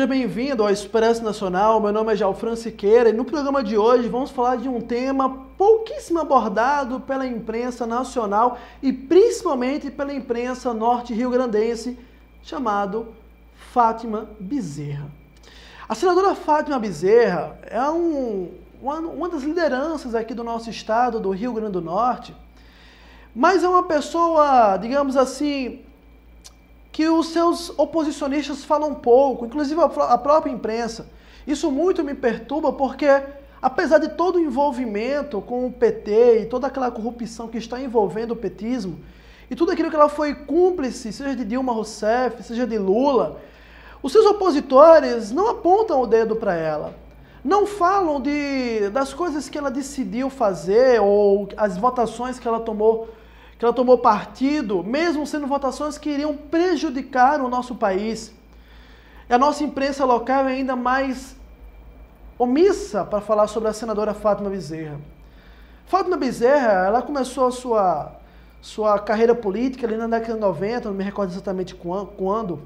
Seja bem-vindo ao Expresso Nacional. Meu nome é Jalfran Siqueira e no programa de hoje vamos falar de um tema pouquíssimo abordado pela imprensa nacional e principalmente pela imprensa norte-rio-grandense, chamado Fátima Bezerra. A senadora Fátima Bezerra é um, uma, uma das lideranças aqui do nosso estado, do Rio Grande do Norte, mas é uma pessoa, digamos assim, que os seus oposicionistas falam pouco, inclusive a própria imprensa. Isso muito me perturba porque, apesar de todo o envolvimento com o PT e toda aquela corrupção que está envolvendo o petismo, e tudo aquilo que ela foi cúmplice, seja de Dilma Rousseff, seja de Lula, os seus opositores não apontam o dedo para ela. Não falam de, das coisas que ela decidiu fazer ou as votações que ela tomou que ela tomou partido, mesmo sendo votações que iriam prejudicar o nosso país. E a nossa imprensa local é ainda mais omissa para falar sobre a senadora Fátima Bezerra. Fátima Bezerra, ela começou a sua, sua carreira política ali na década de 90, não me recordo exatamente quando.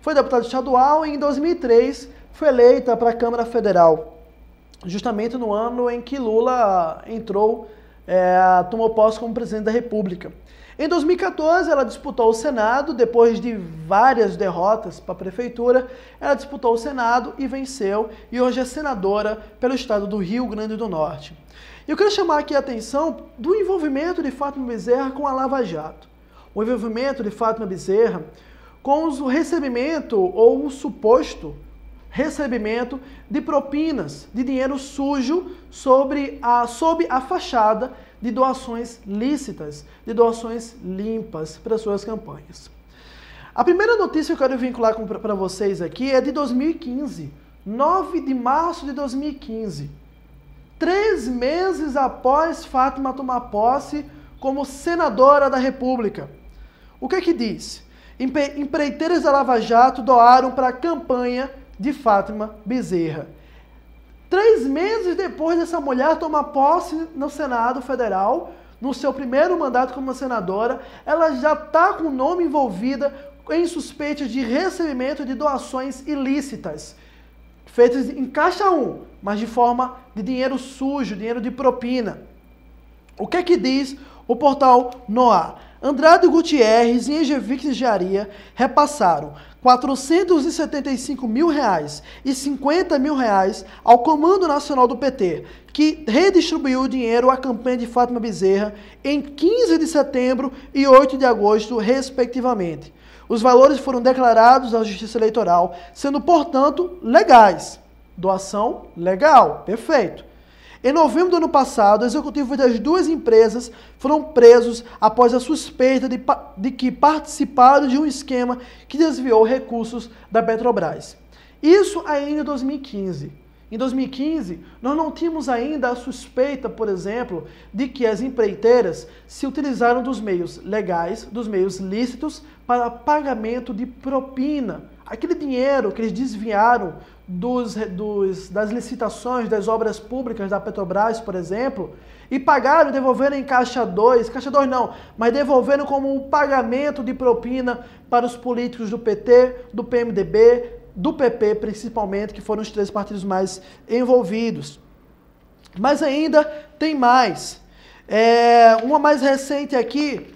Foi deputada estadual e em 2003 foi eleita para a Câmara Federal, justamente no ano em que Lula entrou é, tomou posse como presidente da República. Em 2014, ela disputou o Senado, depois de várias derrotas para a prefeitura, ela disputou o Senado e venceu, e hoje é senadora pelo estado do Rio Grande do Norte. Eu quero chamar aqui a atenção do envolvimento de Fátima Bezerra com a Lava Jato. O envolvimento de Fátima Bezerra com o recebimento ou o suposto recebimento de propinas, de dinheiro sujo sobre a, sob a fachada de doações lícitas, de doações limpas para suas campanhas. A primeira notícia que eu quero vincular para vocês aqui é de 2015, 9 de março de 2015. Três meses após Fátima tomar posse como senadora da República. O que é que diz? Empreiteiras da Lava Jato doaram para a campanha de Fátima Bezerra. Três meses depois dessa mulher tomar posse no Senado Federal, no seu primeiro mandato como senadora, ela já está com o nome envolvida em suspeitas de recebimento de doações ilícitas, feitas em caixa 1, mas de forma de dinheiro sujo, dinheiro de propina. O que é que diz o portal Noah? Andrade Gutierrez e Engevix Engenharia repassaram 475 mil reais e 50 mil reais ao Comando Nacional do PT, que redistribuiu o dinheiro à campanha de Fátima Bezerra em 15 de setembro e 8 de agosto, respectivamente. Os valores foram declarados à Justiça Eleitoral, sendo, portanto, legais. Doação legal, perfeito. Em novembro do ano passado, executivos das duas empresas foram presos após a suspeita de, de que participaram de um esquema que desviou recursos da Petrobras. Isso ainda em 2015. Em 2015, nós não tínhamos ainda a suspeita, por exemplo, de que as empreiteiras se utilizaram dos meios legais, dos meios lícitos, para pagamento de propina. Aquele dinheiro que eles desviaram dos, dos, das licitações das obras públicas da Petrobras, por exemplo, e pagaram devolveram em caixa 2, caixa 2 não, mas devolveram como um pagamento de propina para os políticos do PT, do PMDB, do PP principalmente, que foram os três partidos mais envolvidos. Mas ainda tem mais. É, uma mais recente aqui,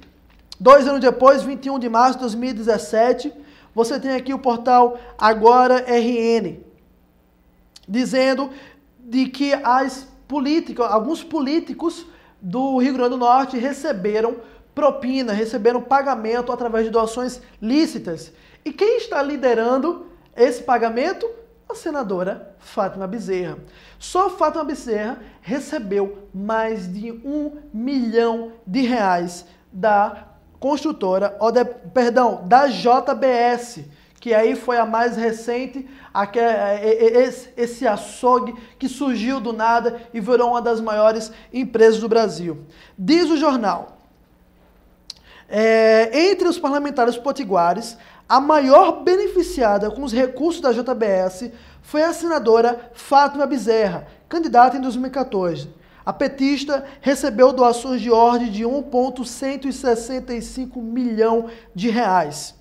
dois anos depois, 21 de março de 2017, você tem aqui o portal Agora RN dizendo de que as políticas, alguns políticos do Rio Grande do Norte receberam propina, receberam pagamento através de doações lícitas. E quem está liderando esse pagamento? A senadora Fátima Bezerra. Só Fátima Bezerra recebeu mais de um milhão de reais da construtora, perdão, da JBS, que aí foi a mais recente, esse açougue que surgiu do nada e virou uma das maiores empresas do Brasil. Diz o jornal, é, entre os parlamentares potiguares, a maior beneficiada com os recursos da JBS foi a senadora Fátima Bezerra, candidata em 2014. A petista recebeu doações de ordem de 1,165 milhão de reais.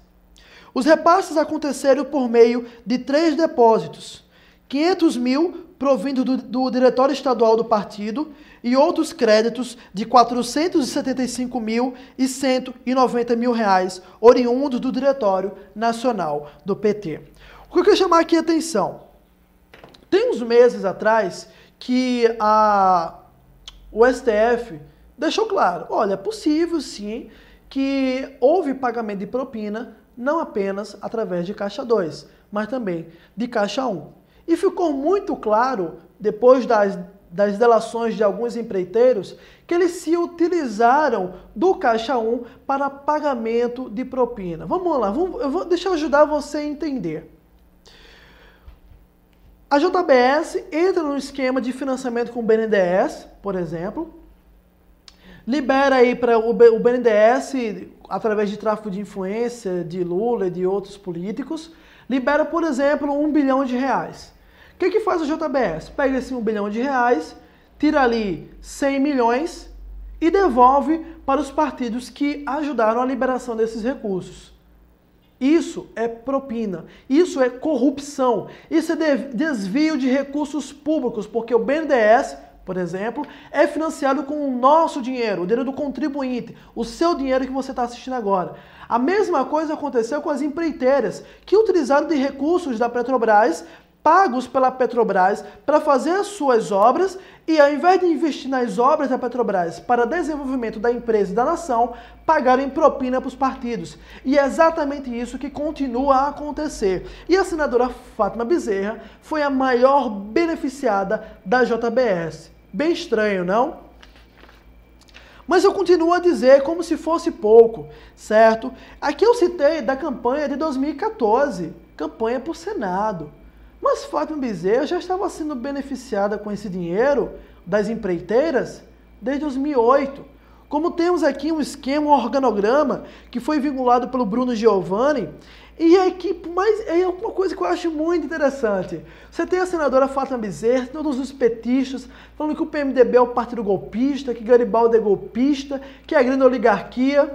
Os repasses aconteceram por meio de três depósitos: 500 mil provindo do, do Diretório Estadual do Partido e outros créditos de 475 mil e 190 mil reais, oriundos do Diretório Nacional do PT. O que eu quero chamar aqui a atenção? Tem uns meses atrás que a, o STF deixou claro, olha, é possível sim que houve pagamento de propina não apenas através de Caixa 2, mas também de Caixa 1. E ficou muito claro, depois das, das delações de alguns empreiteiros, que eles se utilizaram do Caixa 1 para pagamento de propina. Vamos lá, vamos, eu vou, deixa eu ajudar você a entender. A JBS entra no esquema de financiamento com o BNDES, por exemplo, libera aí para o BNDES, através de tráfico de influência de Lula e de outros políticos, libera, por exemplo, um bilhão de reais. O que, que faz a JBS? Pega esse um bilhão de reais, tira ali 100 milhões e devolve para os partidos que ajudaram a liberação desses recursos. Isso é propina, isso é corrupção, isso é desvio de recursos públicos, porque o BNDES, por exemplo, é financiado com o nosso dinheiro, o dinheiro do contribuinte, o seu dinheiro que você está assistindo agora. A mesma coisa aconteceu com as empreiteiras, que utilizaram de recursos da Petrobras pagos pela Petrobras para fazer as suas obras e ao invés de investir nas obras da Petrobras para desenvolvimento da empresa e da nação, pagarem propina para os partidos. E é exatamente isso que continua a acontecer. E a senadora Fátima Bezerra foi a maior beneficiada da JBS. Bem estranho, não? Mas eu continuo a dizer como se fosse pouco, certo? Aqui eu citei da campanha de 2014, campanha por Senado. Mas Fátima Bezerra já estava sendo beneficiada com esse dinheiro das empreiteiras desde 2008. Como temos aqui um esquema, um organograma que foi vinculado pelo Bruno Giovanni, e a equipe, mas é uma coisa que eu acho muito interessante. Você tem a senadora Fátima Bezerra, todos os petistas, falando que o PMDB é o partido golpista, que Garibaldi é golpista, que é a grande oligarquia.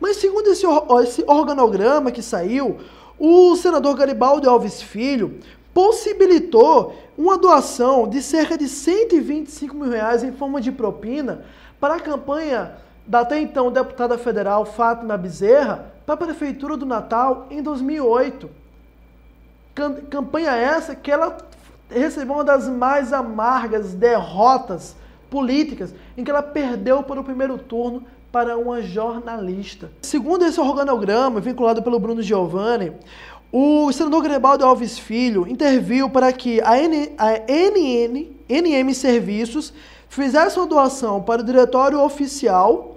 Mas segundo esse, esse organograma que saiu, o senador Garibaldi Alves Filho possibilitou uma doação de cerca de 125 mil reais em forma de propina para a campanha da até então deputada federal Fátima Bezerra para a Prefeitura do Natal em 2008. Campanha essa que ela recebeu uma das mais amargas derrotas políticas, em que ela perdeu para o primeiro turno para uma jornalista. Segundo esse organograma, vinculado pelo Bruno Giovanni, o senador Grebaldo Alves Filho interviu para que a, N, a NN, NM Serviços fizesse uma doação para o diretório oficial,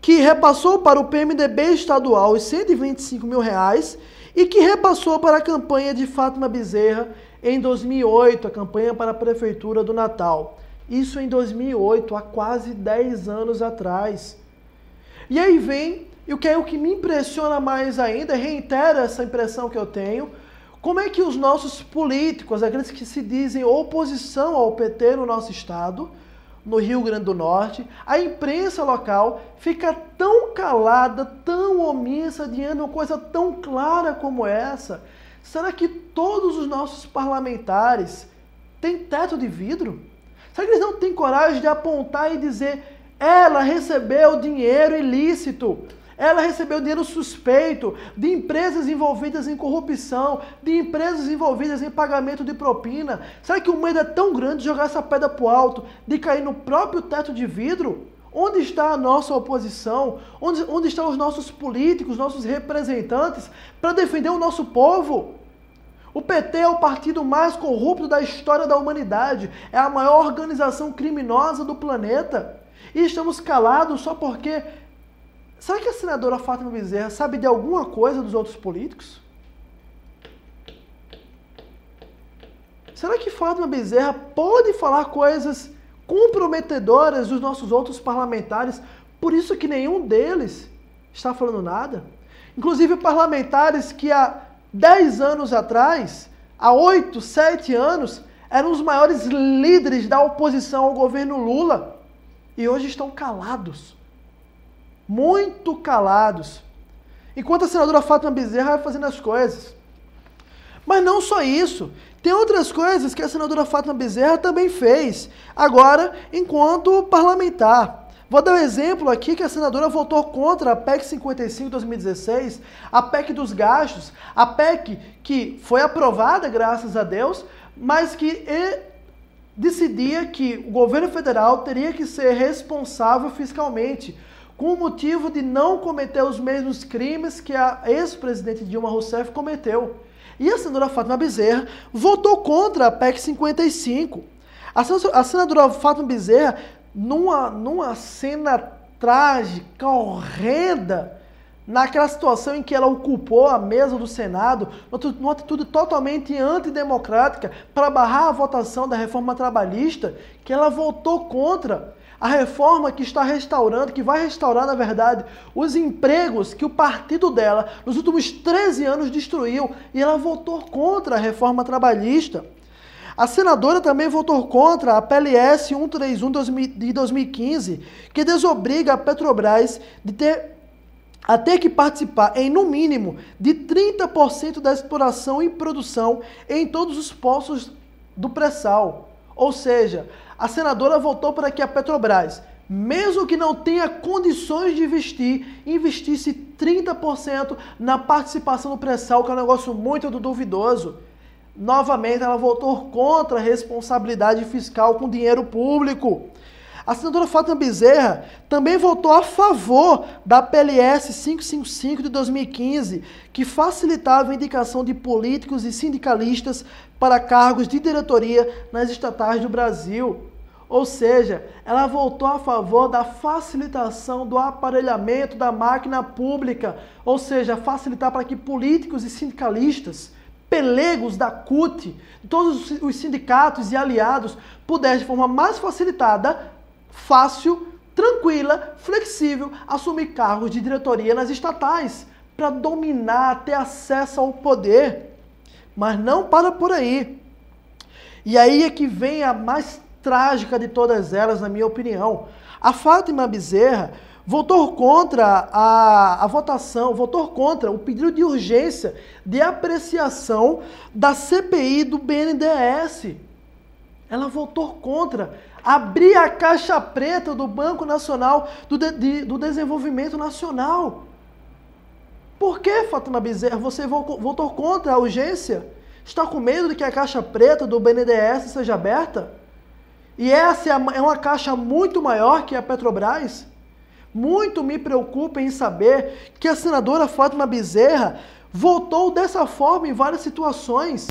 que repassou para o PMDB estadual os 125 mil reais e que repassou para a campanha de Fátima Bezerra em 2008, a campanha para a Prefeitura do Natal. Isso em 2008, há quase 10 anos atrás. E aí vem e o que é o que me impressiona mais ainda, reitera essa impressão que eu tenho, como é que os nossos políticos, aqueles que se dizem oposição ao PT no nosso estado, no Rio Grande do Norte, a imprensa local fica tão calada, tão omissa diante de uma coisa tão clara como essa? Será que todos os nossos parlamentares têm teto de vidro? Será que eles não têm coragem de apontar e dizer ela recebeu dinheiro ilícito? Ela recebeu dinheiro suspeito de empresas envolvidas em corrupção, de empresas envolvidas em pagamento de propina. Será que o medo é tão grande de jogar essa pedra para o alto, de cair no próprio teto de vidro? Onde está a nossa oposição? Onde, onde estão os nossos políticos, nossos representantes para defender o nosso povo? O PT é o partido mais corrupto da história da humanidade, é a maior organização criminosa do planeta. E estamos calados só porque Será que a senadora Fátima Bezerra sabe de alguma coisa dos outros políticos? Será que Fátima Bezerra pode falar coisas comprometedoras dos nossos outros parlamentares, por isso que nenhum deles está falando nada? Inclusive parlamentares que há 10 anos atrás, há 8, 7 anos, eram os maiores líderes da oposição ao governo Lula e hoje estão calados muito calados. Enquanto a senadora Fátima Bezerra vai fazendo as coisas. Mas não só isso. Tem outras coisas que a senadora Fátima Bezerra também fez, agora enquanto parlamentar. Vou dar um exemplo aqui que a senadora votou contra a PEC 55 de 2016, a PEC dos gastos, a PEC que foi aprovada, graças a Deus, mas que decidia que o governo federal teria que ser responsável fiscalmente, com o motivo de não cometer os mesmos crimes que a ex-presidente Dilma Rousseff cometeu. E a senadora Fátima Bezerra votou contra a PEC 55. A senadora Fátima Bezerra, numa, numa cena trágica, horrenda, naquela situação em que ela ocupou a mesa do Senado, numa atitude totalmente antidemocrática, para barrar a votação da reforma trabalhista, que ela votou contra a reforma que está restaurando, que vai restaurar, na verdade, os empregos que o partido dela nos últimos 13 anos destruiu, e ela votou contra a reforma trabalhista. A senadora também votou contra a PLS 131 de 2015, que desobriga a Petrobras de ter a ter que participar em no mínimo de 30% da exploração e produção em todos os poços do pré-sal. Ou seja, a senadora votou para que a Petrobras, mesmo que não tenha condições de investir, investisse 30% na participação no pré-sal, que é um negócio muito duvidoso. Novamente, ela votou contra a responsabilidade fiscal com dinheiro público. A senadora Fátima Bezerra também votou a favor da PLS 555 de 2015, que facilitava a indicação de políticos e sindicalistas para cargos de diretoria nas estatais do Brasil. Ou seja, ela voltou a favor da facilitação do aparelhamento da máquina pública, ou seja, facilitar para que políticos e sindicalistas, pelegos da CUT, todos os sindicatos e aliados pudessem de forma mais facilitada, fácil, tranquila, flexível, assumir cargos de diretoria nas estatais para dominar, ter acesso ao poder. Mas não para por aí. E aí é que vem a mais trágica de todas elas, na minha opinião. A Fátima Bezerra votou contra a, a votação, votou contra o pedido de urgência de apreciação da CPI do BNDES. Ela votou contra abrir a caixa preta do Banco Nacional do, de, do Desenvolvimento Nacional. Por que, Fátima Bezerra, você votou contra a urgência? Está com medo de que a caixa preta do BNDES seja aberta? E essa é, é uma caixa muito maior que a Petrobras. Muito me preocupa em saber que a senadora Fátima Bezerra votou dessa forma em várias situações.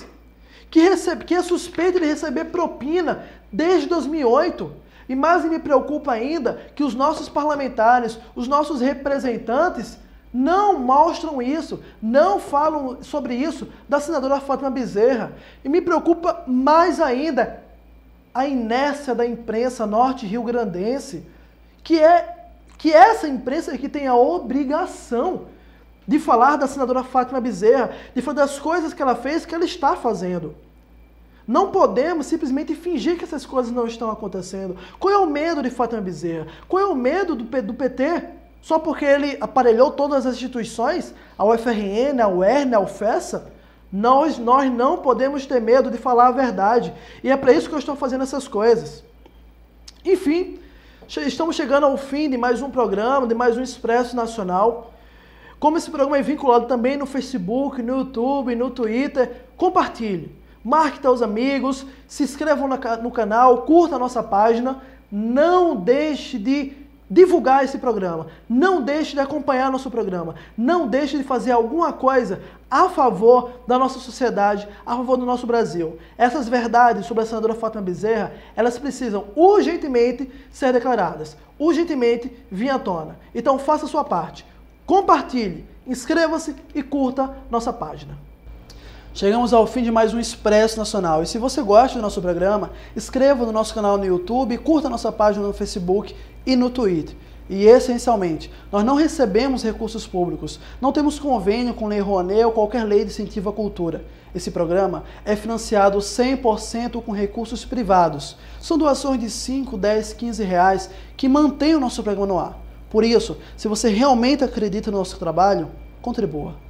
Que, recebe, que é suspeita de receber propina desde 2008. E mais me preocupa ainda que os nossos parlamentares, os nossos representantes, não mostram isso, não falam sobre isso da senadora Fátima Bezerra. E me preocupa mais ainda a inércia da imprensa norte-rio-grandense, que é que essa imprensa que tem a obrigação de falar da senadora Fátima Bezerra, de falar das coisas que ela fez, que ela está fazendo. Não podemos simplesmente fingir que essas coisas não estão acontecendo. Qual é o medo de Fátima Bezerra? Qual é o medo do, do PT? Só porque ele aparelhou todas as instituições, a UFRN, a UERN, a UFESA? Nós, nós não podemos ter medo de falar a verdade. E é para isso que eu estou fazendo essas coisas. Enfim, estamos chegando ao fim de mais um programa, de mais um Expresso Nacional. Como esse programa é vinculado também no Facebook, no YouTube, no Twitter, compartilhe. Marque seus amigos, se inscrevam no canal, curta a nossa página. Não deixe de divulgar esse programa. Não deixe de acompanhar nosso programa. Não deixe de fazer alguma coisa a favor da nossa sociedade, a favor do nosso Brasil. Essas verdades sobre a senadora Fátima Bezerra, elas precisam urgentemente ser declaradas, urgentemente vir à tona. Então faça a sua parte. Compartilhe, inscreva-se e curta nossa página. Chegamos ao fim de mais um Expresso Nacional. E se você gosta do nosso programa, inscreva no nosso canal no YouTube, curta nossa página no Facebook e no Twitter. E essencialmente, nós não recebemos recursos públicos, não temos convênio com Lei Rouanet ou qualquer lei de incentivo à cultura. Esse programa é financiado 100% com recursos privados. São doações de 5, 10, 15 reais que mantêm o nosso programa no ar. Por isso, se você realmente acredita no nosso trabalho, contribua.